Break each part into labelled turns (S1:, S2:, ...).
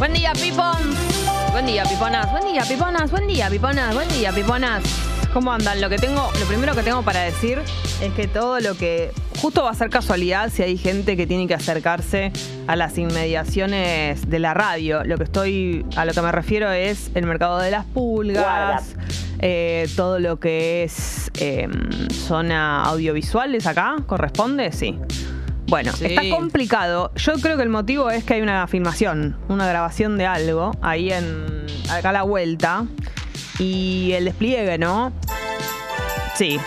S1: Buen día, pipons. Buen día, piponas. Buen día, piponas. Buen día, piponas. Buen día, piponas. ¿Cómo andan? Lo que tengo, lo primero que tengo para decir es que todo lo que justo va a ser casualidad si hay gente que tiene que acercarse a las inmediaciones de la radio. Lo que estoy, a lo que me refiero es el mercado de las pulgas, eh, todo lo que es eh, zona audiovisuales acá, ¿corresponde? Sí. Bueno,
S2: Sí.
S1: está complicado. Yo creo que el motivo es que hay una filmación, una grabación de algo ahí en acá a la vuelta y el despliegue, ¿no? Sí.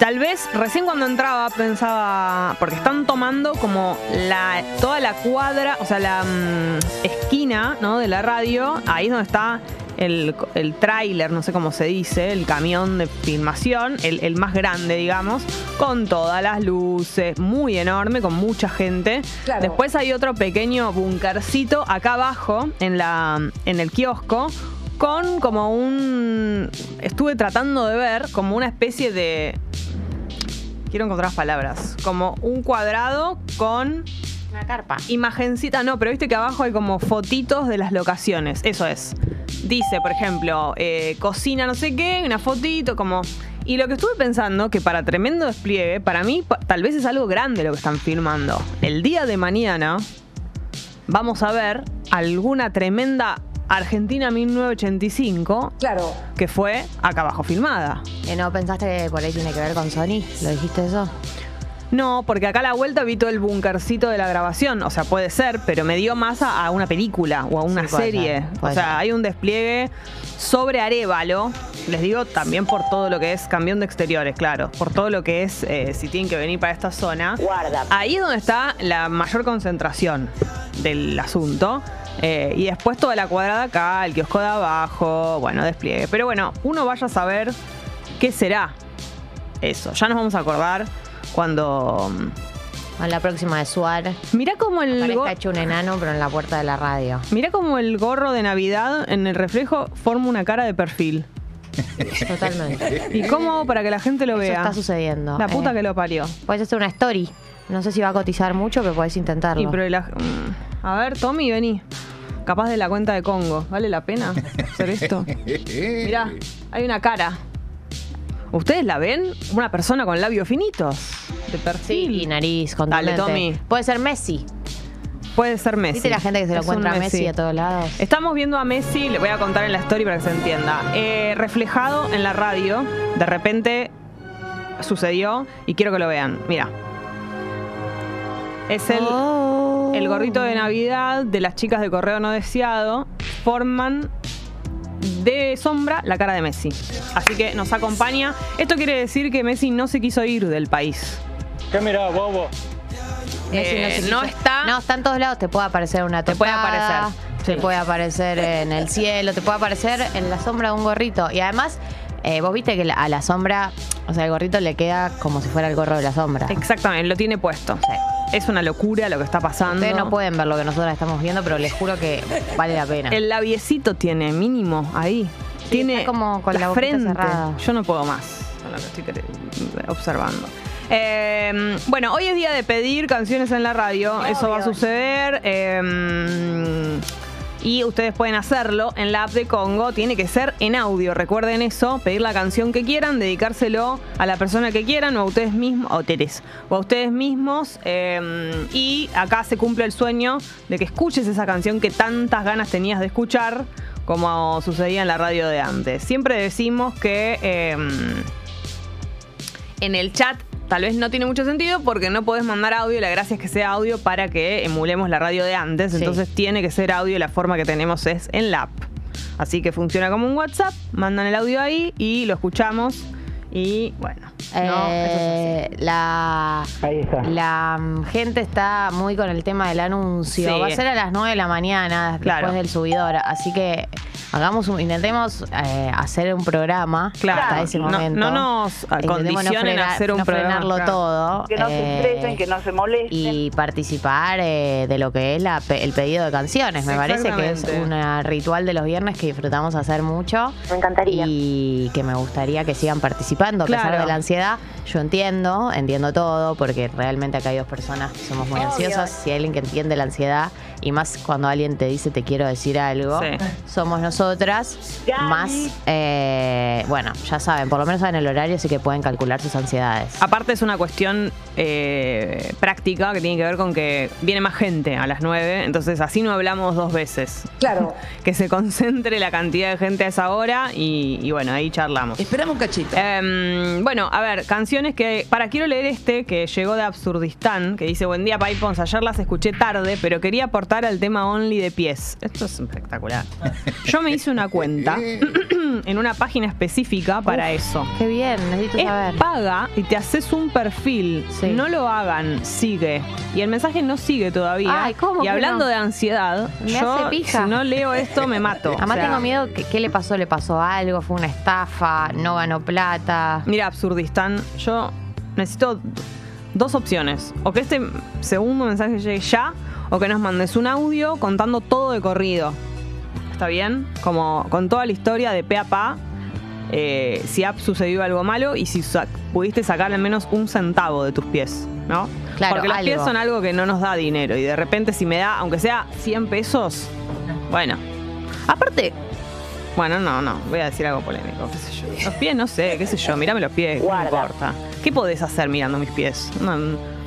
S1: Tal vez recién cuando entraba pensaba, porque están tomando como la toda la cuadra, o sea, la mm, esquina, ¿no? De la radio, ahí es donde está el, el tráiler, no sé cómo se dice, el camión de filmación, el, el más grande, digamos, con todas las luces, muy enorme, con mucha gente.
S3: Claro.
S1: Después hay otro pequeño bunkercito acá abajo, en, la, en el kiosco, con como un... Estuve tratando de ver como una especie de... Quiero encontrar palabras. Como un cuadrado con
S2: Una carpa.
S1: imagencita. No, pero viste que abajo hay como fotitos de las locaciones. Eso es. Dice, por ejemplo, eh, cocina no sé qué, una fotito, como... Y lo que estuve pensando, que para tremendo despliegue, para mí tal vez es algo grande lo que están filmando. El día de mañana vamos a ver alguna tremenda Argentina 1985
S3: Claro.
S1: que fue acá abajo filmada.
S2: ¿Que no pensaste que por ahí tiene que ver con Sony? ¿Lo dijiste eso?
S1: No, porque acá a la vuelta vi todo el bunkercito de la grabación. O sea, puede ser, pero me dio más a, a una película o a una
S2: Sí,
S1: serie.
S2: ser,
S1: o sea,
S2: ser.
S1: hay un despliegue sobre Arevalo. Les digo también por todo lo que es camión de exteriores, claro. Por todo lo que es, eh, si tienen que venir para esta zona.
S3: Guarda.
S1: Ahí es donde está la mayor concentración del asunto. Eh, y después toda la cuadrada acá, el kiosco de abajo, bueno, despliegue. Pero bueno, uno vaya a saber qué será eso. Ya nos vamos a acordar cuando...
S2: A la próxima de Suar.
S1: Mirá como el...
S2: Parezca hecho un enano, pero en la puerta de la radio.
S1: Mirá como el gorro de Navidad en el reflejo forma una cara de perfil.
S2: Totalmente.
S1: ¿Y cómo hago para que la gente lo
S2: Eso
S1: vea?
S2: está sucediendo.
S1: La puta
S2: Eh,
S1: que lo parió.
S2: Puedes hacer una story. No sé si va a cotizar mucho, pero puedes intentarlo.
S1: Y pero la- mm, a ver, Tommy, vení. Capaz de la cuenta de Congo. ¿Vale la pena hacer esto? Mirá, hay una cara. ¿Ustedes la ven? Una persona con labios finitos. De perfil.
S2: Sí, y nariz, con
S1: Dale, Tommy.
S2: Puede ser Messi.
S1: Puede ser Messi.
S2: ¿Viste la gente que se lo
S1: Es
S2: encuentra a Messi a todos lados?
S1: Estamos viendo a Messi, le voy a contar en la story para que se entienda. Eh, reflejado en la radio, de repente sucedió y quiero que lo vean. Mira. Es el,
S2: Oh.
S1: el gorrito de Navidad de las chicas de correo no deseado. Forman de sombra la cara de Messi. Así que nos acompaña. Esto quiere decir que Messi no se quiso ir del país.
S4: ¿Qué mirá, bobo?
S2: Messi
S1: Eh, no está-
S2: No, está en todos lados. Te puede aparecer una
S1: Te puede aparecer,
S2: Te
S1: sí.
S2: puede aparecer en el cielo. Te puede aparecer en la sombra de un gorrito. Y además, eh, vos viste que a la sombra, o sea, el gorrito le queda como si fuera el gorro de la sombra.
S1: Exactamente, lo tiene puesto. Es una locura lo que está pasando.
S2: Ustedes no pueden ver lo que nosotros estamos viendo, pero les juro que vale la pena.
S1: El labiecito tiene mínimo ahí. tiene
S2: está como con la
S1: frente.
S2: cerrada.
S1: Yo no puedo más con lo que estoy observando. Eh, bueno, hoy es día de pedir canciones en la radio. Eso va a suceder. eh, y ustedes pueden hacerlo en la app de Congo. Tiene que ser en audio. Recuerden eso. Pedir la canción que quieran, dedicárselo a la persona que quieran o a ustedes mismos, o Teres, o a ustedes mismos. eh, y acá se cumple el sueño de que escuches esa canción que tantas ganas tenías de escuchar, como sucedía en la radio de antes. Siempre decimos que eh, en el chat tal vez no tiene mucho sentido porque no podés mandar audio. La gracia es que sea audio para que emulemos la radio de antes.
S2: Sí.
S1: Entonces tiene que ser audio y la forma que tenemos es en la app. Así que funciona como un WhatsApp. Mandan el audio ahí y lo escuchamos. Y bueno, no, eso es
S2: Eh, la,
S4: Ahí está.
S2: la mm, gente está muy con el tema del anuncio.
S1: Sí.
S2: Va a ser a las 9 de la mañana
S1: Claro.
S2: después del subidor. Así que hagamos un, intentemos eh, hacer un programa
S1: Claro.
S2: hasta ese
S1: No-
S2: momento.
S1: no nos
S2: Intentemos
S1: condicionen a hacer un
S2: no
S1: programa,
S2: frenarlo
S1: claro.
S2: todo.
S3: Que no se
S2: eh,
S3: estresen, que no se molesten.
S2: y participar eh, de lo que es la pe- el pedido de canciones. Me parece que es
S1: Exactamente.
S2: un ritual de los viernes que disfrutamos hacer mucho
S3: Me encantaría.
S2: y que me gustaría que sigan participando. a pesar
S1: Claro.
S2: de la ansiedad. Yo entiendo, entiendo todo, porque realmente acá hay dos personas que somos muy ansiosas. Si hay alguien que entiende la ansiedad, y más cuando alguien te dice te quiero decir algo,
S1: Sí.
S2: somos nosotras. Más, eh, bueno, ya saben, por lo menos saben el horario, así que pueden calcular sus ansiedades.
S1: Aparte es una cuestión eh, práctica que tiene que ver con que viene más gente a las 9, entonces así no hablamos dos veces.
S3: Claro.
S1: Que se concentre la cantidad de gente a esa hora y, y bueno, ahí charlamos.
S3: Esperamos un cachito.
S1: Em, bueno, a ver, canciones que. Para, quiero leer este que llegó de Absurdistán, que dice: Buen día, Paipons. Ayer las escuché tarde, pero quería al tema Only de pies. Esto es espectacular. Yo me hice una cuenta en una página específica para eso.
S2: Qué bien, necesito
S1: Es
S2: saber.
S1: paga y te haces un perfil.
S2: Sí.
S1: No lo hagan, sigue. Y el mensaje no sigue todavía.
S2: Ay, ¿cómo
S1: y hablando
S2: no?
S1: de ansiedad,
S2: Me
S1: yo
S2: hace pija.
S1: si no leo esto me mato.
S2: Además
S1: O sea,
S2: tengo miedo, que, ¿qué le pasó? ¿Le pasó algo? ¿Fue una estafa? ¿No ganó plata?
S1: Mira, Absurdistán, yo necesito dos opciones. O que este segundo mensaje llegue ya, o que nos mandes un audio contando todo de corrido. ¿Está bien? Como con toda la historia de pe a pa. eh, si ha sucedido algo malo y si sa- pudiste sacar al menos un centavo de tus pies, ¿no?
S2: Claro,
S1: Porque los
S2: algo.
S1: pies son algo que no nos da dinero y de repente si me da, aunque sea 100 pesos, bueno. Aparte, bueno, no, no, voy a decir algo polémico, qué sé yo. Los pies, no sé, qué sé yo, mirame los pies, no importa. ¿Qué podés hacer mirando mis pies? Una,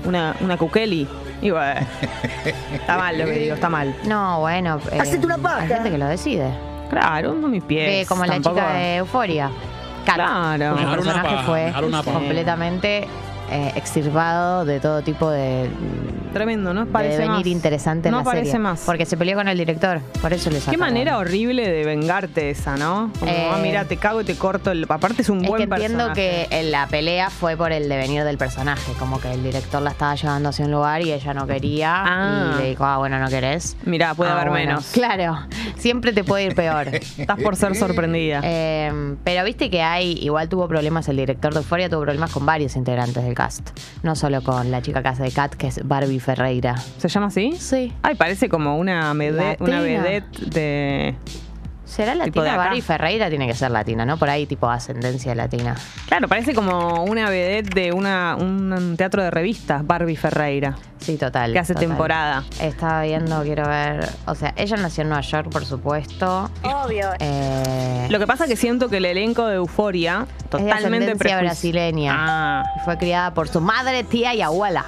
S1: una, una kukeli. Y bueno, está mal lo que digo, está mal.
S2: No, bueno. eh,
S3: Hacete una paja.
S2: Hay gente que lo decide.
S1: Claro, no mis pies.
S2: Ve, como la
S1: tampoco-
S2: chica de Euforia. Kat.
S1: Claro.
S2: Su
S4: Dejar una
S2: personaje
S4: paja,
S2: fue
S4: una paja.
S2: completamente eh, extirpado de todo tipo de,
S1: Tremendo, ¿no?
S2: de
S1: Parece
S2: devenir
S1: más.
S2: interesante en
S1: no
S2: la
S1: parece
S2: serie.
S1: más.
S2: Porque se peleó con el director. Por eso le
S1: Qué manera horrible de vengarte esa, ¿no? Como,
S2: Eh,
S1: ah, mira, te cago y te corto. El... Aparte es un
S2: Es
S1: buen
S2: que entiendo
S1: personaje.
S2: que en la pelea fue por el devenir del personaje, como que el director la estaba llevando hacia un lugar y ella no quería
S1: Ah.
S2: y le dijo, ah, bueno, no querés.
S1: Mirá, puede
S2: Ah,
S1: haber
S2: bueno.
S1: menos.
S2: Claro, siempre te puede ir peor.
S1: Estás por ser sorprendida.
S2: Eh, pero viste que hay, igual tuvo problemas, el director de Euphoria tuvo problemas con varios integrantes del No solo con la chica que hace de Kat, que es Barbie Ferreira.
S1: ¿Se llama así?
S2: Sí.
S1: Ay, parece como una, mede- una vedette de.
S2: ¿Será
S1: Tipo de
S2: latina?
S1: acá.
S2: Barbie Ferreira tiene que ser latina, ¿no? Por ahí tipo ascendencia latina.
S1: Claro, parece como una vedette de una, un teatro de revistas, Barbie Ferreira,
S2: Sí, total.
S1: que hace
S2: total.
S1: temporada.
S2: Estaba viendo, quiero ver. O sea, ella nació en Nueva York, por supuesto. Obvio.
S1: Lo que pasa es que siento que el elenco de Euforia, totalmente
S2: ascendencia
S1: prejuici-
S2: brasileña.
S1: Ah,
S2: Fue criada por su madre, tía y abuela.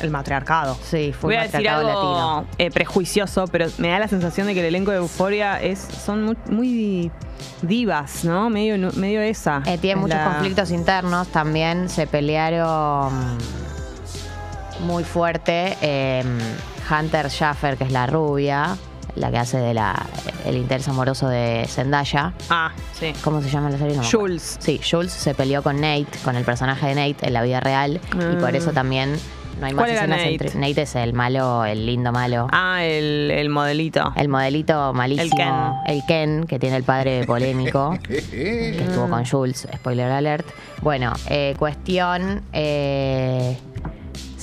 S1: El matriarcado.
S2: Sí, fue
S1: Voy
S2: un
S1: a decir
S2: matriarcado
S1: algo
S2: latino.
S1: eh, prejuicioso, pero me da la sensación de que el elenco de Euforia es, son muy, muy divas, ¿no? Medio, medio esa.
S2: Eh, tiene
S1: Es
S2: muchos
S1: la-
S2: conflictos internos. También se pelearon muy fuerte. eh, Hunter Schaffer, que es la rubia, la que hace de la el interés amoroso de Zendaya.
S1: Ah, sí.
S2: ¿Cómo se llama la serie? No.
S1: Jules.
S2: Sí, Jules se peleó con Nate, con el personaje de Nate en la vida real. Y por
S1: Ah.
S2: eso también no hay más
S1: ¿Cuál era
S2: escenas
S1: Nate?
S2: entre. Nate es el malo, el lindo malo.
S1: Ah, el, el modelito.
S2: El modelito malísimo.
S1: El
S2: El Ken, que tiene el padre polémico. que estuvo con Jules, spoiler alert. Bueno, eh, cuestión. eh,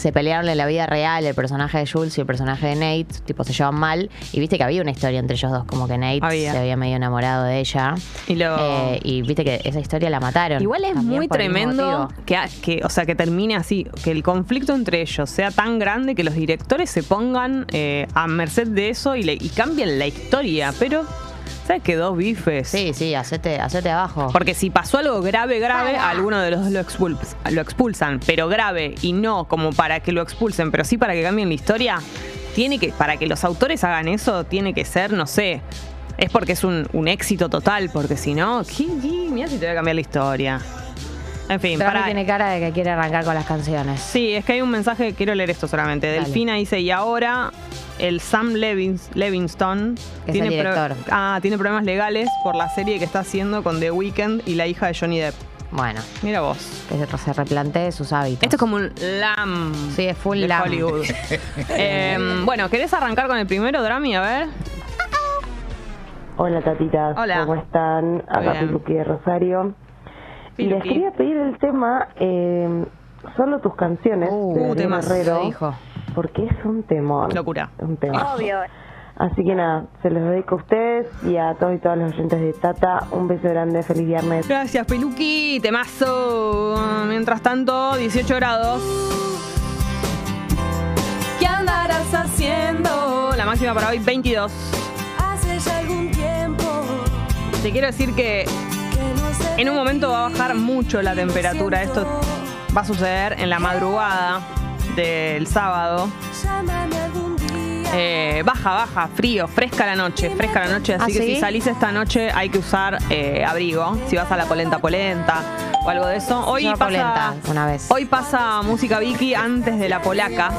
S2: se pelearon en la vida real el personaje de Jules y el personaje de Nate, tipo se llevan mal. Y viste que había una historia entre ellos dos, como que Nate
S1: Había.
S2: se había medio enamorado de ella.
S1: Y lo-
S2: Eh, y viste que esa historia la mataron.
S1: Igual es muy tremendo que, que, o sea, que termine así, que el conflicto entre ellos sea tan grande que los directores se pongan eh, a merced de eso y, le, y cambien la historia. Pero, ¿sabes qué? Dos bifes.
S2: Sí, sí, hacete, hacete abajo.
S1: Porque si pasó algo grave, grave, alguno de los dos lo, lo expulsan. Pero grave y no como para que lo expulsen, pero sí para que cambien la historia, tiene que, para que los autores hagan eso, tiene que ser, no sé. Es porque es un, un éxito total, porque si no. Mirá si te voy a cambiar la historia. En fin,
S2: Pero
S1: para.
S2: tiene cara de que quiere arrancar con las canciones.
S1: Sí, es que hay un mensaje, quiero leer esto solamente.
S2: Dale.
S1: Delfina dice, y ahora el Sam Levins, Levingston
S2: Que es el
S1: pro-
S2: director.
S1: ah, tiene problemas legales por la serie que está haciendo con The Weeknd y la hija de Johnny Depp.
S2: Bueno,
S1: Mira vos.
S2: que se, replantee sus hábitos.
S1: Esto es como un lam.
S2: Sí, es full
S1: de
S2: lam.
S1: Hollywood. Eh, bueno, ¿querés arrancar con el primero, Drami? A ver.
S5: Hola tatitas,
S1: Hola.
S5: ¿cómo están? Acá. Piluqui de Rosario. Y les quería pedir el tema eh, Solo tus canciones
S2: Uh,
S5: de Herrero,
S2: lo dijo.
S5: Porque es un temor.
S1: Locura.
S5: Un tema. Así que nada, se los dedico a ustedes y a todos y todas los oyentes de Tata. Un beso grande, feliz viernes.
S1: Gracias, Peluqui. Temazo. Mientras tanto, 18 grados. ¿Qué andarás haciendo? La máxima para hoy, 22.
S3: Hace ya algún tiempo
S1: Te quiero decir que en un momento va a bajar mucho la temperatura. Esto va a suceder en la madrugada del sábado. Eh, baja, baja, frío, fresca la noche, fresca la noche. Así
S2: ¿Ah,
S1: que
S2: sí?
S1: si salís esta noche hay que usar eh, abrigo. Si vas a la polenta polenta o algo de eso. Hoy
S2: Yo
S1: pasa,
S2: polenta una vez.
S1: hoy pasa música Vicky antes de la polaca.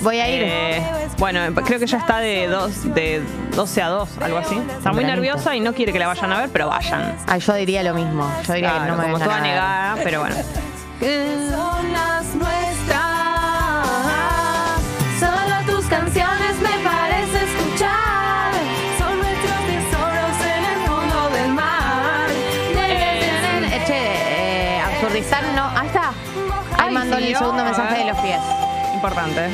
S2: Voy a ir.
S1: Eh, bueno, creo que ya está de, dos, de 12 a 2, algo así. Está muy nerviosa y no quiere que la vayan a ver, pero vayan.
S2: Ah, yo diría lo mismo. Yo diría
S1: Claro,
S2: que no me
S1: como toda
S2: a
S1: negada, pero bueno.
S3: Son las nuestras. El
S2: segundo
S1: A
S2: mensaje de los pies.
S1: Importante.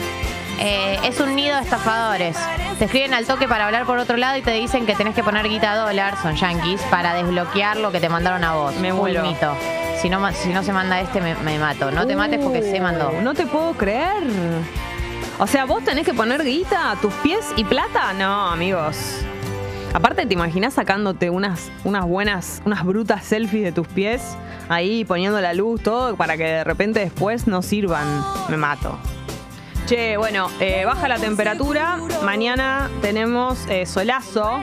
S2: Eh, es un nido de estafadores. Te escriben al toque para hablar por otro lado y te dicen que tenés que poner guita dólar, son yankees, para desbloquear lo que te mandaron a vos.
S1: Me muero.
S2: mito. Si no, ma- si no se manda este, me, me mato. No te mates porque se mandó.
S1: Uh, No te puedo creer. O sea, vos tenés que poner guita a tus pies y plata. No, amigos. Aparte, ¿te imaginas sacándote unas, unas buenas, unas brutas selfies de tus pies? Ahí poniendo la luz, todo, para que de repente después no sirvan. Me mato. Che, bueno, eh, baja la temperatura. Mañana tenemos eh, solazo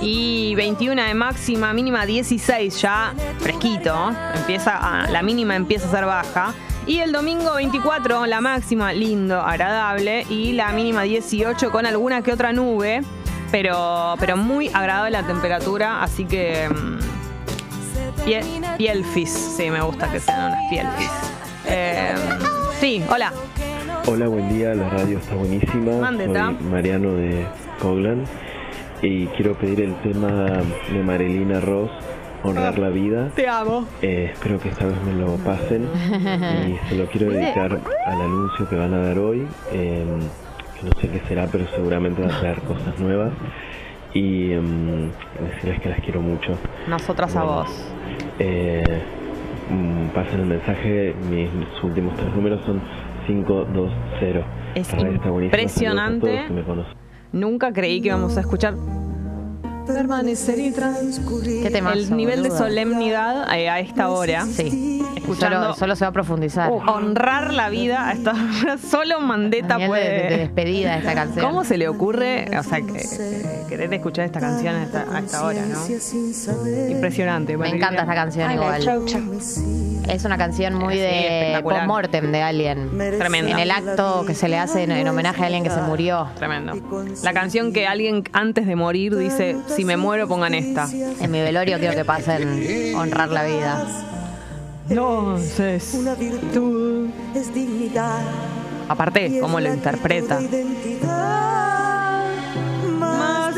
S1: y 21 de máxima, mínima 16 ya, fresquito. Empieza a- la mínima empieza a ser baja. Y el domingo 24, la máxima, lindo, agradable. Y la mínima 18 con alguna que otra nube. Pero, pero muy agradable la temperatura, así que. mm, pie- pielfis, sí, me gusta que sean unas pielfis. Eh, sí, hola.
S4: Hola, buen día, la radio está buenísima.
S1: Mándeta.
S4: Soy Mariano de Coglan y quiero pedir el tema de Marilina Ross, Honrar la Vida.
S1: Te amo.
S4: Eh, espero que esta vez me lo pasen y se lo quiero dedicar al anuncio que van a dar hoy. eh, no sé qué será, pero seguramente va a traer cosas nuevas. Y em, decirles que las quiero mucho.
S1: Nosotras a vos.
S4: Eh, mm, pasen el mensaje, mis últimos tres números son 520.
S1: Es impresionante. Nunca creí que íbamos a escuchar
S3: Permanecer y transcurrir.
S2: ¿Qué temazo,
S1: el nivel de solemnidad a esta hora.
S2: Sí.
S1: Escuchando
S2: Solo, solo se va a profundizar.
S1: honrar la vida a esta hora. Solo Mandeta
S2: Nivel de, de
S1: puede.
S2: despedida de esta canción.
S1: ¿Cómo se le ocurre, o sea, que, que- querer escuchar esta canción a esta, a esta hora, no? Impresionante.
S2: Me encanta esta canción igual. Es una canción muy
S1: Sí,
S2: de post-mortem de alguien.
S1: Tremenda.
S2: En el acto que se le hace en, en homenaje a alguien que se murió.
S1: Tremendo. La canción que alguien antes de morir dice: Si me muero, pongan esta.
S2: En mi velorio quiero que pasen honrar la vida.
S1: Entonces,
S3: Una virtud es dignidad.
S1: aparte, cómo lo interpreta.
S3: Más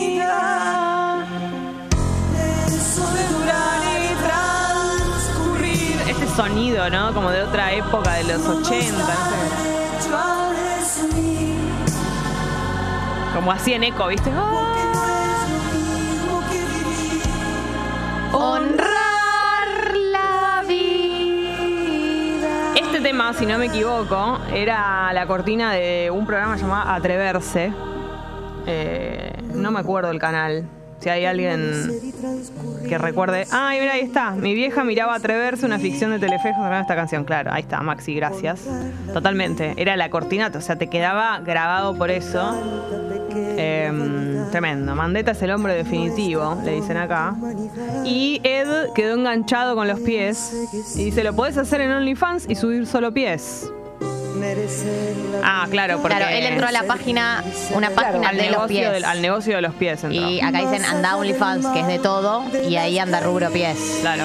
S3: definida. Eso de durar y transcurrir.
S1: Este sonido, ¿no? Como de otra época, de los 80, no sé. Como así en eco, ¿viste?
S3: vivir.
S2: Honrar la vida.
S1: Este tema, si no me equivoco, era la cortina de un programa llamado Atreverse. Eh, no me acuerdo el canal. Si hay alguien que recuerde. Ah, mira, ahí está. Mi vieja miraba Atreverse, una ficción de Telefe con esta canción. Claro, ahí está, Maxi, gracias. Totalmente. Era la cortina, o sea, te quedaba grabado por eso. Em, tremendo. Mandeta es el hombre definitivo, le dicen acá. Y Ed quedó enganchado con los pies. Y dice, lo podés hacer en OnlyFans y subir solo pies. Ah, claro, porque
S2: Claro, él entró a la página, una página
S1: al,
S2: de los pies.
S1: del, al negocio de los pies entró.
S2: Y acá dicen anda OnlyFans, que es de todo, y ahí anda rubro pies.
S1: Claro.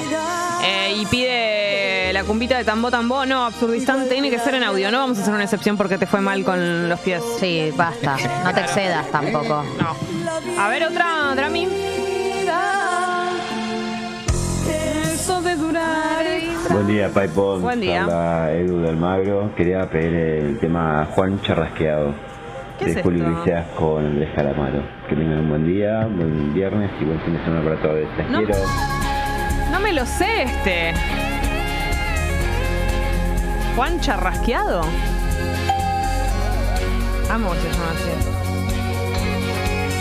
S1: Eh, y pide la cumbita de tambo tambo. No, absurdistán, tiene que ser en audio. No vamos a hacer una excepción porque te fue mal con los pies.
S2: Sí, basta. No te excedas tampoco.
S1: No. A ver, otra, Drami. Eso de durar.
S6: Buen día, Paipon.
S1: Buen día.
S6: Habla Edu del Magro. Quería pedir el tema Juan Charrasqueado.
S1: ¿Qué es
S6: de Julio
S1: esto?
S6: Iglesias con Andrés Calamaro. Que tengan un buen día, buen viernes y buen fin de semana para todos. Les
S1: No.
S6: quiero.
S1: No me lo sé este. Juan Charrasqueado. Amo que se llama así.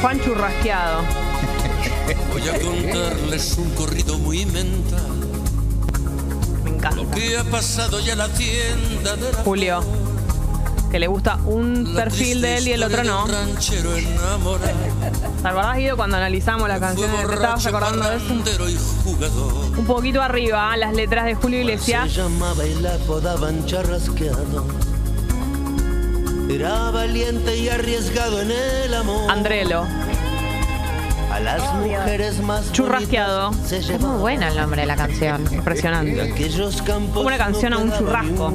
S1: Juan Churrasqueado.
S7: Voy a contarles un corrido muy mental.
S1: Me encanta.
S7: ¿Qué ha pasado ya en la tienda de la
S1: Julio. Que le gusta un
S7: La
S1: perfil de él y el otro no. ¿Te acordás, Guido, cuando analizamos la canción? ¿Te estabas acordando de eso? Un poquito arriba, las letras de Julio Iglesias.
S8: Se llamaba y la apodaban charrasqueado. Era valiente y arriesgado en el amor.
S1: Andrelo.
S8: A las mujeres más
S1: Churrasqueado.
S2: Es muy bueno el nombre de la canción.
S1: Impresionante. Como una canción a un churrasco.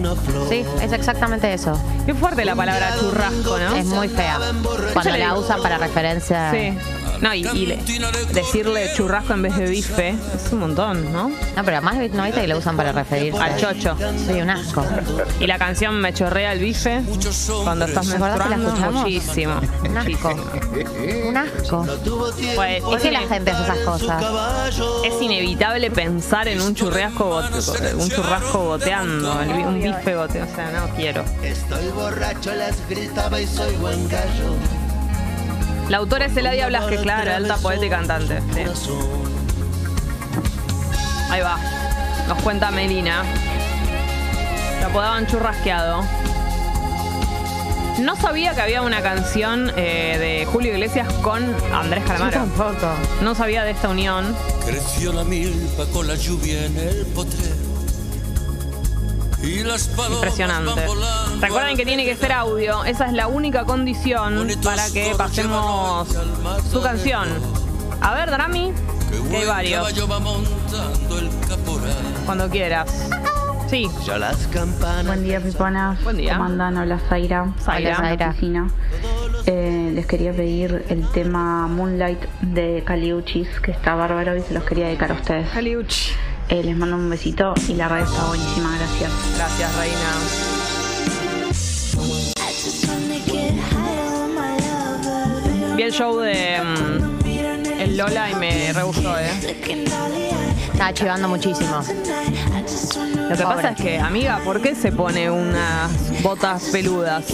S2: Sí, es exactamente eso.
S1: Qué fuerte la palabra churrasco, ¿no?
S2: Es muy fea. Cuando la usan para referencia.
S1: Sí. No, y, y le- decirle churrasco en vez de bife es un montón, ¿no?
S2: No, pero además no viste que lo usan para referirse
S1: Al chocho.
S2: Sí, un asco.
S1: Y la canción Me chorrea el bife cuando estás
S2: ¿Te acordás que la
S1: menstruando
S2: escuchamos?
S1: muchísimo.
S2: Un asco. Un asco.
S1: Pues,
S2: ¿Por
S1: es,
S2: qué la
S1: ine-
S2: gente hace esas cosas?
S1: es inevitable pensar en un churrasco bote- un churrasco boteando, el bi- un bife boteando, o sea, no quiero.
S8: Estoy borracho, les gritaba y soy buen gallo.
S1: La autora es Eladia Blasque, claro, alta poeta y cantante. sí. Ahí va. Nos cuenta Melina. Lo apodaban churrasqueado. No sabía que había una canción eh, de Julio Iglesias con Andrés Calamaro.
S2: tampoco.
S1: No sabía de esta unión.
S7: Creció la milpa con la lluvia en el potrero.
S1: Impresionante. Recuerden que tiene que ser audio. Esa es la única condición para que pasemos su canción. A ver, Drami,
S7: Que
S1: hay varios. Cuando quieras. Sí,
S8: Ya las campanas.
S9: Buen día, Piponas.
S1: Buen día.
S9: ¿Cómo andan? Hola, Zaira.
S1: Zaira.
S9: Hola,
S2: Zaira.
S9: Eh, les quería pedir el tema Moonlight de Caliuchis, que está bárbaro y se los quería dedicar a ustedes.
S1: Caliuch.
S9: Eh, les mando un besito y la radio está buenísima. Gracias.
S1: Gracias, Reina. Vi el show de mm, el Lola y me re gustó, ¿eh?
S2: Está chivando muchísimo.
S1: Lo que
S2: Pobre.
S1: pasa es que, amiga, ¿por qué se pone unas botas peludas?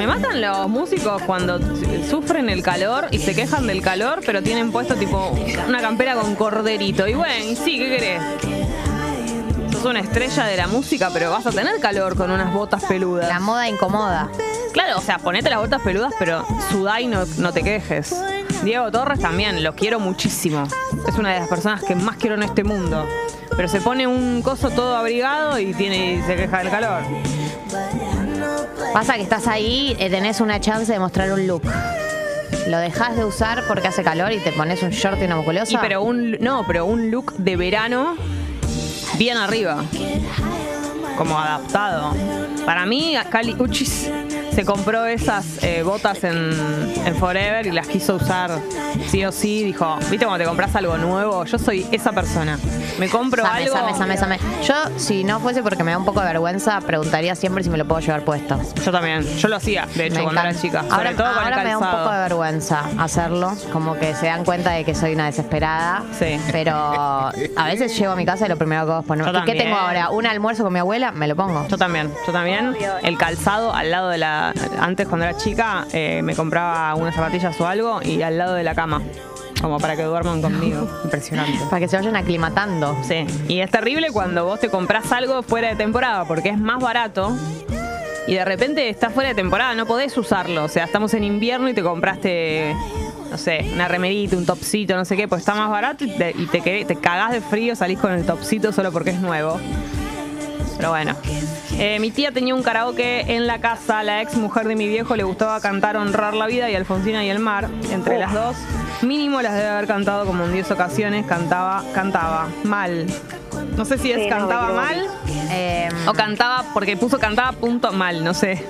S1: Me matan los músicos cuando sufren el calor y se quejan del calor, pero tienen puesto tipo una campera con corderito. Y bueno, y sí, ¿qué querés? Sos una estrella de la música, pero vas a tener calor con unas botas peludas.
S2: La moda incomoda.
S1: Claro, o sea, ponete las botas peludas, pero sudá y no, no te quejes. Diego Torres también, lo quiero muchísimo. Es una de las personas que más quiero en este mundo. Pero se pone un coso todo abrigado y tiene y se queja del calor.
S2: Pasa que estás ahí, eh, tenés una chance de mostrar un look. Lo dejas de usar porque hace calor y te pones un short y una musculosa.
S1: Y pero un no, pero un look de verano bien arriba. Como adaptado. Para mí, Cali Uchis se compró esas eh, botas en, en Forever y las quiso usar sí o sí. Dijo, ¿viste cuando te compras algo nuevo? Yo soy esa persona. Me compro
S2: Same,
S1: algo.
S2: same, same, same. Yo, si no fuese porque me da un poco de vergüenza, preguntaría siempre si me lo puedo llevar puesto.
S1: Yo también. Yo lo hacía, de hecho,
S2: Me
S1: cuando era chica. Sobre
S2: Ahora,
S1: todo con
S2: ahora
S1: el
S2: me da un poco de vergüenza hacerlo, como que se dan cuenta de que soy una desesperada.
S1: Sí.
S2: Pero a veces llego a mi casa y lo primero que hago es ponerme. ¿Y qué tengo ahora? ¿Un almuerzo con mi abuela? Me lo pongo.
S1: Yo también, yo también. El calzado al lado de la. Antes, cuando era chica, eh, me compraba unas zapatillas o algo y al lado de la cama. Como para que duerman conmigo. Impresionante.
S2: Para que se vayan aclimatando.
S1: Sí. Y es terrible cuando vos te compras algo fuera de temporada porque es más barato. Y de repente está fuera de temporada, no podés usarlo. O sea, estamos en invierno y te compraste, no sé, una remerita, un topsito, no sé qué, pues está más barato y te, y te, te cagás de frío, salís con el topsito solo porque es nuevo. Pero bueno. Eh, mi tía tenía un karaoke en la casa. La ex mujer de mi viejo le gustaba cantar Honrar la Vida y Alfonsina y el Mar. Entre las dos, mínimo las debe haber cantado como en 10 ocasiones. Cantaba, cantaba mal. No sé si es
S5: Sí,
S1: cantaba mal
S2: Eh,
S1: o cantaba porque puso cantaba punto mal, no sé.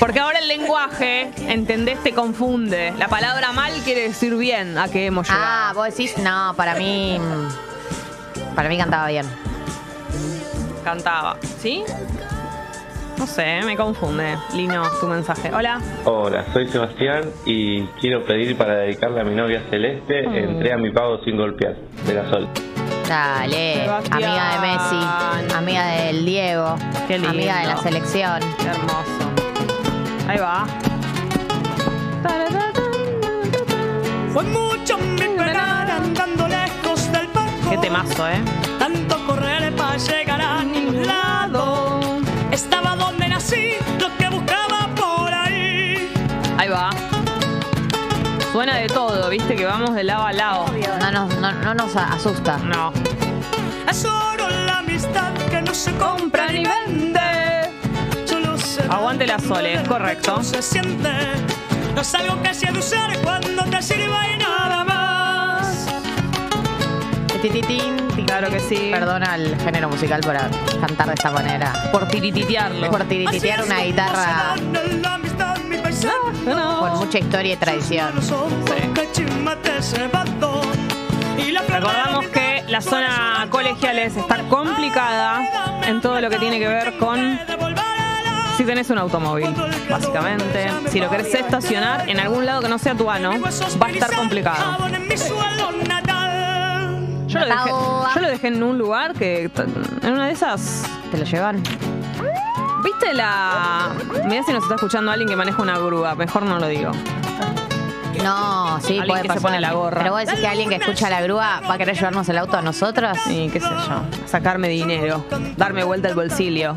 S1: Porque ahora el lenguaje, ¿entendés? Te confunde. La palabra mal quiere decir bien a que hemos llegado.
S2: ah, vos decís, no, para mí. mm, Para mí cantaba bien.
S1: Cantaba, ¿sí? No sé, me confunde. Lino, tu mensaje. Hola.
S10: Hola, soy Sebastián y quiero pedir para dedicarle a mi novia Celeste
S1: Mm.
S10: Entré a mi pago sin golpear, de la Sol.
S2: Dale,
S1: Sebastián.
S2: amiga de Messi, amiga del Diego,
S1: Qué lindo.
S2: amiga de la selección.
S1: Qué hermoso. Ahí va.
S11: Fue mucho mi andando lejos del banco.
S1: Qué temazo, ¿eh?
S11: Tanto correr para llegar a ningún lado. Estaba donde nací, lo que buscaba por ahí.
S1: Ahí va. Suena de todo, viste que vamos de lado a lado.
S2: No nos, no, no nos asusta.
S1: No.
S11: Es oro la amistad que no se compra ni vende. Solo se
S1: Aguante la Sole, es correcto.
S11: no se siente. No es algo que se ha de usar cuando te sirva y nada más.
S2: Tititín, tic,
S1: Claro que sí.
S2: Perdona al género musical por cantar de esta manera.
S1: Por tirititearlo.
S2: Por tirititear una guitarra
S11: mi paisaje.
S2: con mucha historia y tradición.
S1: Recordamos que la zona colegiales está complicada en todo lo que tiene que ver con si tenés un automóvil, básicamente. Si lo querés estacionar en algún lado que no sea tu ano, va a estar complicado. Yo lo dejé, yo lo dejé en un lugar que en una de esas
S2: ¿Te lo llevan?
S1: ¿Viste la Mirá si nos está escuchando alguien que maneja una grúa, mejor no lo digo.
S2: No, sí,
S1: Alguien
S2: puede
S1: que se
S2: pasar.
S1: pone la gorra.
S2: Pero vos decís que alguien que escucha la grúa va a querer llevarnos el auto a nosotros.
S1: Y qué sé yo, sacarme dinero, darme vuelta el bolsillo.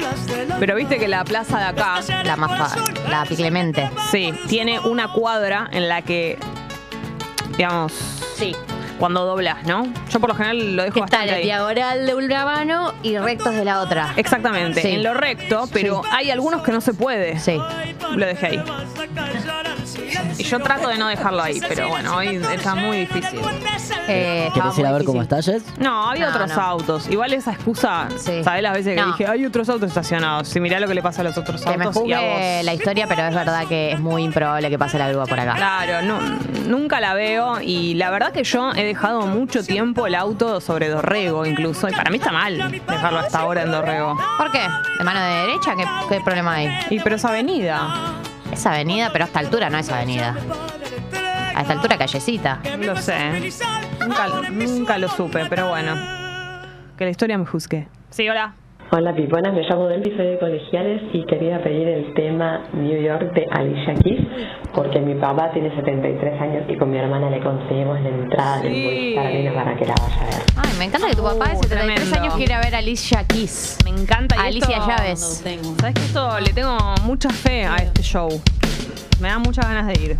S1: Pero viste que la plaza de acá,
S2: La más la Piclemente.
S1: sí, tiene una cuadra en la que, digamos,
S2: Sí.
S1: Cuando doblas, ¿no? Yo por lo general lo dejo
S2: está
S1: bastante
S2: la
S1: ahí.
S2: diagonal de una mano y rectos de la otra.
S1: Exactamente,
S2: Sí.
S1: en lo recto, pero
S2: Sí.
S1: hay algunos que no se puede.
S2: Sí.
S1: Lo dejé ahí. Y yo trato de no dejarlo ahí, pero bueno, hoy está muy difícil.
S2: Eh, estaba
S12: ¿Querés ir a ver cómo está, Jess?
S1: No, había
S2: No,
S1: otros
S2: no.
S1: autos. Igual esa excusa,
S2: Sí.
S1: ¿sabés las veces que
S2: No.
S1: dije, hay otros autos estacionados? Si mirá lo que le pasa a los otros
S2: Que me
S1: autos y a vos.
S2: la historia, pero es verdad que es muy improbable que pase la grúa por acá.
S1: Claro, no, nunca la veo y la verdad que yo he dejado mucho tiempo el auto sobre Dorrego incluso y para mí está mal dejarlo hasta ahora en Dorrego.
S2: ¿Por qué? ¿De mano de derecha? ¿Qué, qué problema hay?
S1: Y pero es avenida,
S2: Es avenida, pero a esta altura no es avenida. A esta altura callecita.
S1: lo sé, nunca, nunca lo supe, pero bueno, que la historia me juzgue. Sí, hola.
S13: Hola Piponas, me llamo Delphi, soy de Colegiales y quería pedir el tema New York de Alicia Keys porque mi papá tiene 73 años y con mi hermana le conseguimos la entrada del para que la vaya a ver.
S2: Ay, me encanta que tu papá de
S1: Uh,
S2: 73
S1: tremendo.
S2: años quiera ver a Alicia Keys.
S1: Me encanta. y
S2: Alicia
S1: esto-
S2: Llaves.
S1: ¿Sabes que esto le tengo mucha fe a este show? Me da muchas ganas de ir.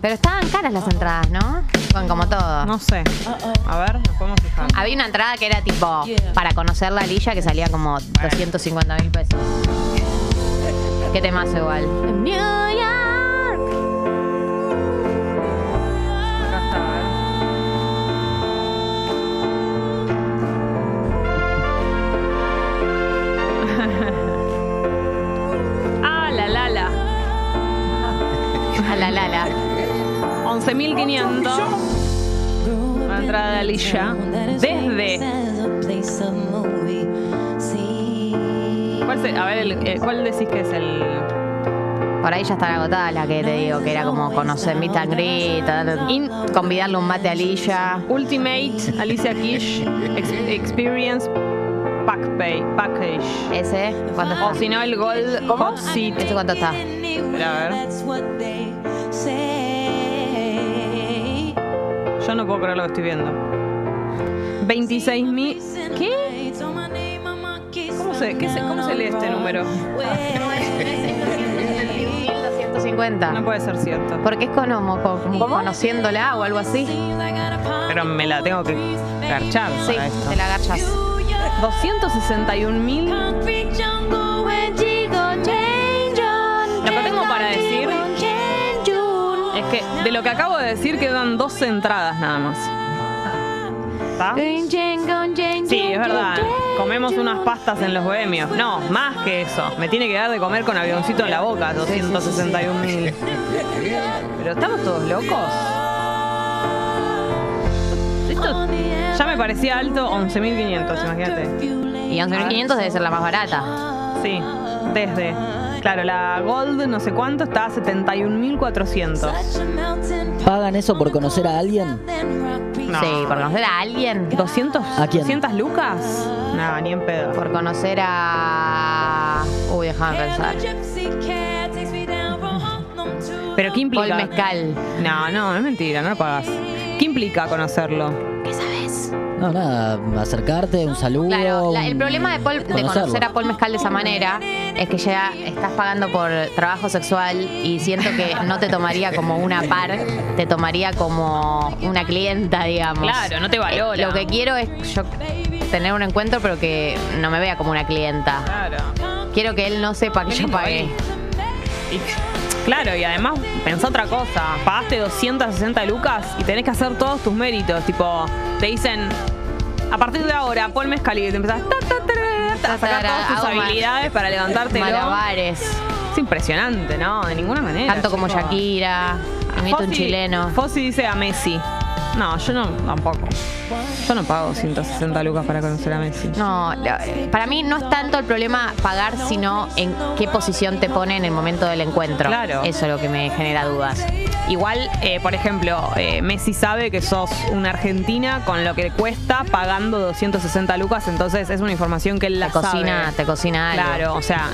S2: Pero estaban caras las entradas, ¿no? Bueno, como todo.
S1: No sé. A ver, nos podemos fijar.
S2: Había una entrada que era tipo para conocer la Alicia que salía como 250 mil pesos. Qué temazo igual.
S1: 11.500. La entrada de Alicia. Desde. ¿Cuál, se- a ver, el- eh, ¿cuál decís que es el.
S2: Por ahí ya están agotadas la que te digo, que era como conocer Meet and Greet, convidarle un mate a Alicia.
S1: Ultimate Alicia Kish Ex- Experience Pack Pay, Package.
S2: Ese, ¿cuánto
S1: O
S2: está?
S1: si no, el Gold Hot Seat.
S2: ¿Ese cuánto está?
S1: Espera, a ver. Yo no puedo creer lo que estoy viendo. 26 mil. ¿Qué? ¿Cómo se, qué se- ¿Cómo se lee este número?
S2: 1250.
S1: No puede ser cierto.
S2: Porque es como, como conociéndola o algo así.
S1: Pero me la tengo que garchar
S2: Sí,
S1: para esto.
S2: te la agachas.
S1: 261 mil. De lo que acabo de decir quedan dos entradas nada más. ¿Está? Sí, es verdad. Comemos unas pastas en los bohemios. No, más que eso. Me tiene que dar de comer con avioncito en la boca, 261 mil. Pero estamos todos locos. Esto ya me parecía alto, 11.500, imagínate.
S2: Y 11.500 debe ser la más barata.
S1: Sí. desde. Claro, la Gold no sé cuánto está a 71.400.
S12: ¿Pagan eso por conocer a alguien?
S1: No.
S2: Sí, por conocer a alguien.
S1: ¿200?
S12: ¿A quién?
S1: ¿200 lucas? No, ni en pedo.
S2: Por conocer a. Uy, déjame pensar.
S1: ¿Pero qué implica?
S2: Paul Mezcal.
S1: No, no, es mentira, no lo pagas. ¿Qué implica conocerlo?
S12: No, nada, acercarte, un saludo.
S2: Claro, la- el problema de, Paul- de
S12: conocerlo.
S2: conocer a Paul Mezcal de esa manera es que ya estás pagando por trabajo sexual y siento que no te tomaría como una par, te tomaría como una clienta, digamos.
S1: Claro, no te valora.
S2: Eh, Lo que quiero es yo tener un encuentro, pero que no me vea como una clienta.
S1: Claro.
S2: Quiero que él no sepa que
S1: Qué
S2: yo
S1: lindo,
S2: pagué.
S1: Y- claro, y además pensá otra cosa. Pagaste 260 lucas y tenés que hacer todos tus méritos. Tipo, te dicen, a partir de ahora, Paul Mezcal y te empezás a sacar todas tus habilidades para levantarte.
S2: Malabares.
S1: Es impresionante, ¿no? De ninguna manera.
S2: Canto como. Shakira, imito un chileno.
S1: Fossi dice a Messi. No, yo no, tampoco. Yo no pago 160 lucas para conocer a Messi.
S2: No, para mí no es tanto el problema pagar, sino en qué posición te pone en el momento del encuentro.
S1: Claro.
S2: Eso es lo que me genera dudas.
S1: Igual, eh, por ejemplo, eh, Messi sabe que sos una argentina con lo que cuesta pagando 260 lucas, entonces es una información que él la
S2: Te cocina,
S1: sabe.
S2: te cocina algo.
S1: Claro, o sea,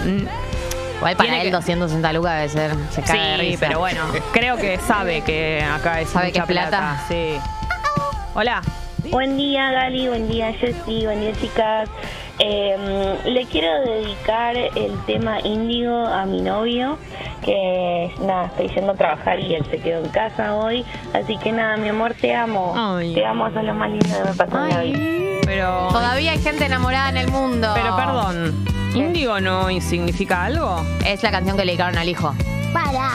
S2: Igual para
S1: tiene
S2: él
S1: que-
S2: 260 lucas debe ser, se cae de
S1: sí,
S2: risa.
S1: pero bueno, creo que sabe que acá es
S2: ¿Sabe
S1: mucha
S2: que es plata?
S1: Sí. Hola.
S14: Buen día Gali, buen día Jessy, buen día chicas. Eh, le quiero dedicar el tema índigo a mi novio, que nada, estoy yendo a trabajar y él se quedó en casa hoy. Así que nada, mi amor, te amo.
S1: Ay.
S14: Te amo, sos lo más lindo que me pasó en la vida.
S1: Pero.
S2: Todavía hay gente enamorada en el mundo.
S1: Pero perdón, ¿Índigo no significa algo?
S2: Es la canción que le dedicaron al hijo.
S14: Para.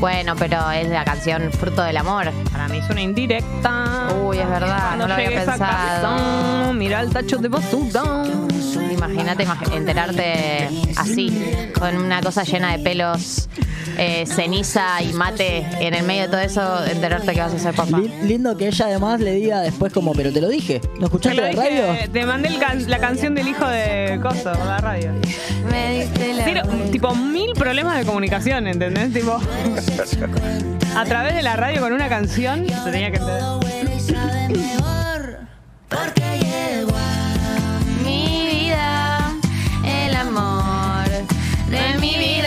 S2: Bueno, pero es la canción Fruto del Amor.
S1: Para mí es una indirecta.
S2: Uy, es verdad,
S1: Cuando
S2: no lo había
S1: llegues a
S2: pensado.
S1: casa, mira el tacho de basura.
S2: Imagínate imag- enterarte así, con una cosa llena de pelos, eh, ceniza y mate en el medio de todo eso, enterarte que vas a ser papá.
S12: Li- lindo que ella además le diga después como, pero te lo dije, ¿no
S1: Te,
S12: escuchaste
S1: lo
S12: la
S1: dije,
S12: radio?
S1: te mandé el can- la canción del hijo de Coso la radio.
S2: Me diste la
S1: Cero- tipo mil problemas de comunicación, ¿entendés? Tipo, a través de la radio con una canción se tenía que entender.
S2: Mi vida, el amor de mi vida.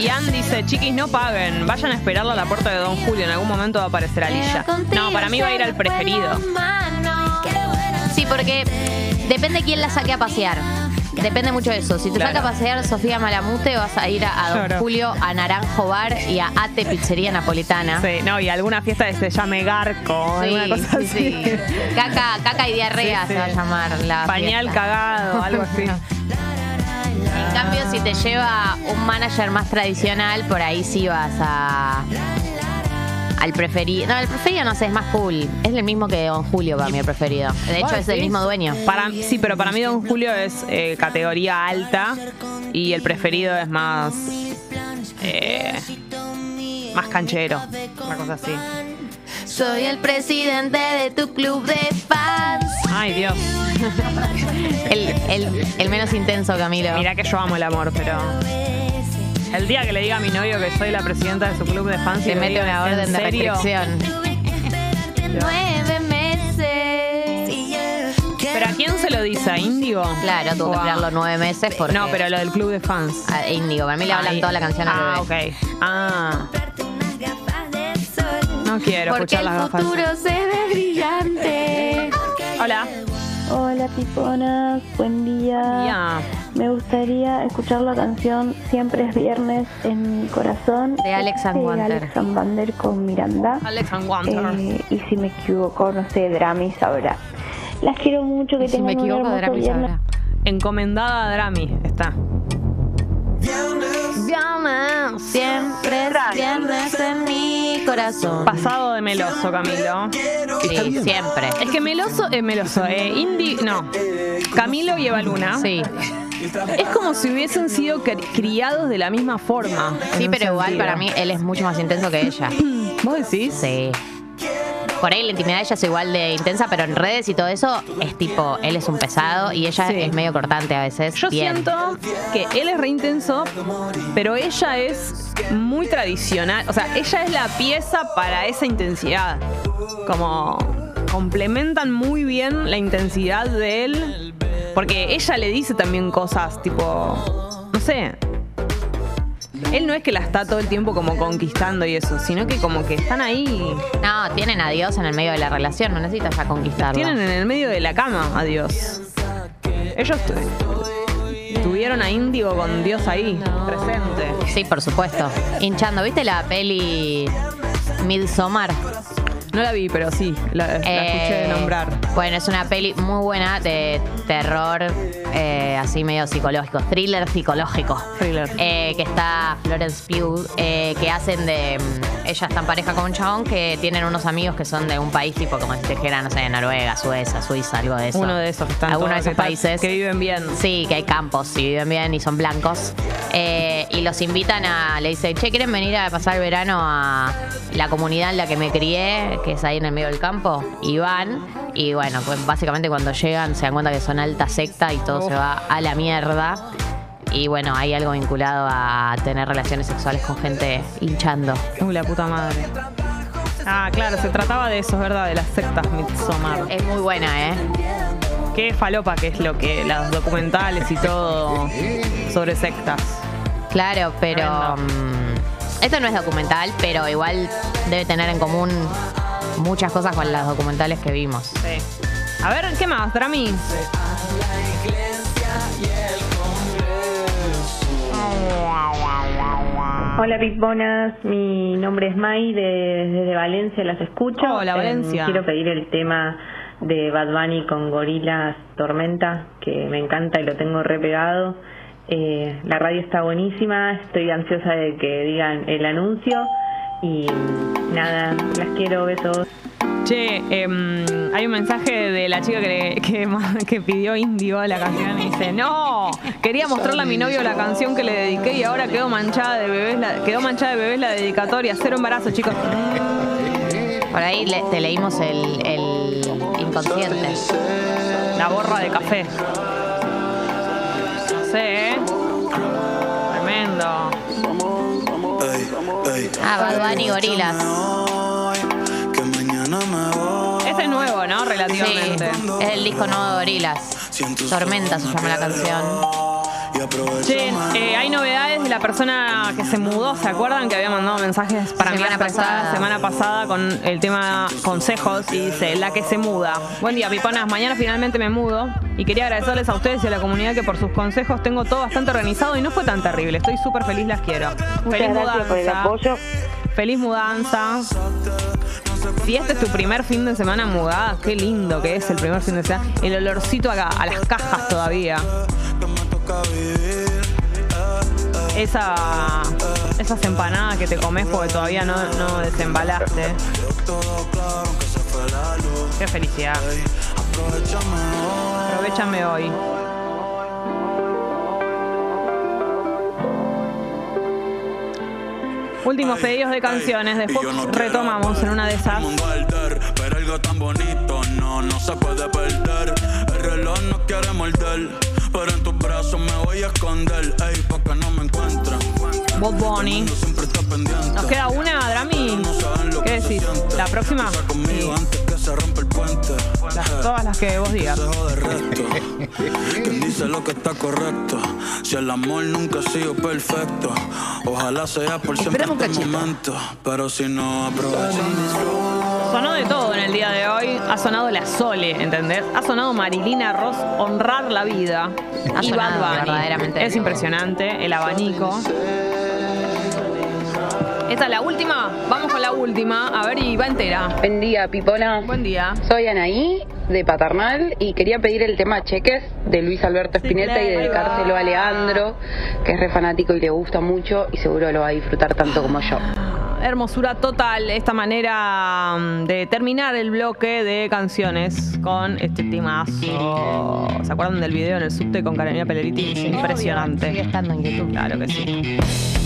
S1: Y Ann dice, chiquis, no paguen, vayan a esperarla a la puerta de Don Julio, en algún momento va a aparecer Alicia. No, para mí va a ir al preferido.
S2: Sí, porque depende quién la saque a pasear. Depende mucho de eso. Si te
S1: Claro.
S2: saca a pasear Sofía Malamute, vas a ir a, a Don
S1: Claro.
S2: Julio, a Naranjo Bar y a Ate Pizzería Napolitana.
S1: Sí, no, y alguna fiesta que se llame Garco,
S2: Sí,
S1: alguna cosa
S2: sí,
S1: así.
S2: sí. Caca, caca y diarrea
S1: Sí,
S2: se va a llamar la
S1: Pañal
S2: fiesta.
S1: cagado, algo así.
S2: En cambio, si te lleva un manager más tradicional, por ahí sí vas a. Al preferido. No, el preferido no sé, es más cool. Es el mismo que Don Julio para mí, el preferido. De hecho, es el mismo dueño.
S1: Para, sí, pero para mí Don Julio es eh, categoría alta y el preferido es más. eh, más canchero, una cosa así.
S2: Soy el presidente de tu club de fans.
S1: Ay, Dios.
S2: El, el- el menos intenso, Camilo.
S1: Mirá que yo amo el amor, pero. El día que le diga a mi novio que soy la presidenta de su club de fans me
S2: mete una
S1: ¿en
S2: orden de
S1: serio?
S2: restricción. Nueve meses.
S1: ¿Pero a quién se lo dice? ¿A Índigo?
S2: Claro, tuvo que
S1: O a-
S2: esperar los nueve meses porque.
S1: No, pero lo del club de fans.
S2: A Índigo, para mí le hablan
S1: Ay.
S2: toda la canción
S1: Ah,
S2: bebé.
S1: ok. Ah. No quiero
S2: Porque
S1: escuchar
S2: el
S1: las gafas.
S2: futuro se ve brillante.
S1: Hola.
S14: Hola piponas, buen día. Me gustaría escuchar la canción Siempre es viernes en mi corazón.
S2: De Alex and
S14: de
S2: Wanter.
S14: Alex and Wander con Miranda.
S1: Alex and Wanter.
S14: Eh, y si me equivoco, no sé, Drami sabrá. Las quiero mucho, que
S2: Si me
S14: tengan un
S2: equivoco,
S14: hermoso
S2: Drami sabrá.
S1: Encomendada a Drami está.
S2: Viernes, siempre es viernes en mi corazón.
S1: Pasado de meloso, Camilo.
S2: Sí, siempre.
S1: Es que meloso es meloso. Eh, Indy, no. Camilo y Eva Luna.
S2: Sí.
S1: Es como si hubiesen sido cri- criados de la misma forma. en
S2: Sí,
S1: un
S2: pero igual
S1: sentido.
S2: para mí él es mucho más intenso que ella.
S1: ¿Vos decís?
S2: Sí. Por ahí la intimidad de ella es igual de intensa, pero en redes y todo eso es tipo, él es un pesado y ella
S1: Sí.
S2: es medio cortante a veces.
S1: Yo
S2: Bien.
S1: siento que él es re intenso, pero ella es muy tradicional. O sea, ella es la pieza para esa intensidad. Como complementan muy bien la intensidad de él. Porque ella le dice también cosas tipo. No sé. Él no es que la está todo el tiempo como conquistando y eso, sino que como que están ahí.
S2: No, tienen a Dios en el medio de la relación, no necesitas ya conquistarlo.
S1: Tienen en el medio de la cama a Dios. Ellos tu- tuvieron a Índigo con Dios ahí, presente.
S2: Sí, por supuesto. Hinchando, ¿viste la peli Midsommar?
S1: No la vi, pero sí, la, la escuché
S2: Eh,
S1: nombrar.
S2: Bueno, es una peli muy buena de terror, eh, así medio psicológico, thriller psicológico.
S1: Thriller.
S2: Eh, que está Florence Pugh, eh, que hacen de. mm, Ella está en pareja con un chabón que tienen unos amigos que son de un país tipo como si dijera, no sé, Noruega, Suecia, Suiza, algo de eso.
S1: Uno de esos que están
S2: Alguno de esos
S1: que
S2: países.
S1: Que viven bien.
S2: Sí, que hay campos y viven bien y son blancos. Y los invitan a. Le dicen, che, ¿quieren venir a pasar el verano a la comunidad en la que me crié, que es ahí en el medio del campo? Y van. Y bueno, pues básicamente cuando llegan se dan cuenta que son alta secta y todo se va a la mierda. Y bueno, hay algo vinculado a tener relaciones sexuales con gente hinchando.
S1: Uy, la puta madre. Ah, claro, se trataba de eso, es verdad, de las sectas Midsommar.
S2: Es muy buena, ¿eh?
S1: Qué falopa que es lo que, los documentales y todo sobre sectas.
S2: Claro, pero. mm, esto no es documental, pero igual debe tener en común muchas cosas con las documentales que vimos.
S1: Sí. A ver, ¿qué más, Drami?
S15: Hola Piponas, mi nombre es May, de- desde Valencia las escucho.
S1: Hola,
S15: Em,
S1: Valencia.
S15: quiero pedir el tema de Bad Bunny con Gorilas Tormenta, que me encanta y lo tengo repegado. Eh, la radio está buenísima, estoy ansiosa de que digan el anuncio y nada, las quiero, besos.
S1: Che, em, hay un mensaje de la chica que, le- que, pidió Indio la canción y dice, no, quería mostrarle a mi novio la canción que le dediqué y ahora quedó manchada de bebés, la, quedó manchada de bebés la dedicatoria, cero embarazo, chicos.
S2: Por ahí le- te leímos el, el inconsciente.
S1: La borra de café. No sé, ¿eh? Tremendo.
S2: Ah, Bad Bunny Gorilas.
S1: Este es nuevo, ¿no? Relativamente.
S2: Sí, es el disco nuevo de Gorilas. Tormenta se llama la canción.
S1: Che, eh, hay novedades de la persona que se mudó, ¿se acuerdan? Que había mandado mensajes para
S2: Semana
S1: mí la
S2: pasada.
S1: semana pasada con el tema consejos y dice, la que se muda. Buen día, piponas, mañana finalmente me mudo y quería agradecerles a ustedes y a la comunidad que por sus consejos tengo todo bastante organizado y no fue tan terrible. Estoy súper feliz, las quiero. feliz
S5: gracias por el apoyo.
S1: Feliz mudanza. Si este es tu primer fin de semana mudada, qué lindo que es el primer fin de semana. El olorcito acá, a las cajas todavía. Esa, esas empanadas que te comes porque todavía no, no desembalaste. Qué felicidad. Aprovechame hoy. Últimos pedidos de canciones, después retomamos en una de esas.
S16: Pero algo tan bonito no, no se puede perder. El reloj no quiere morder, pero en tus brazos me voy a esconder. Ey, pa' que no me encuentren.
S1: Bob Bunny.
S16: Siempre está pendiente.
S1: ¿Nos queda una, Drami? ¿Qué decís? ¿La próxima?
S16: Puente.
S1: Las- todas las que vos digas.
S16: de resto. Quien dice lo que está correcto. Si el amor nunca ha sido perfecto, ojalá sea por siempre este momento. Pero si no aprovechamos.
S1: Sonó de todo en el día de hoy. Ha sonado la Sole, ¿entendés? Ha sonado Marilina Ross, Honrar la Vida.
S2: Ha
S1: y
S2: sonado
S1: Bad Bunny.
S2: verdaderamente
S1: Es impresionante, el abanico. Esta es la última. Vamos con la última. A ver, y va entera.
S17: Buen día, Pipona.
S1: Buen día.
S17: Soy Anaí, de Paternal, y quería pedir el tema Cheques de Luis Alberto Spinetta y
S1: claro.
S17: dedicárselo a Leandro, que es re fanático y le gusta mucho, y seguro lo va a disfrutar tanto como yo.
S1: Hermosura total esta manera mm, de terminar el bloque de canciones con este temazo. ¿Se acuerdan del video en el subte con Carolina Pelleriti? Es impresionante.
S2: Sigue estando en YouTube.
S1: Claro que sí.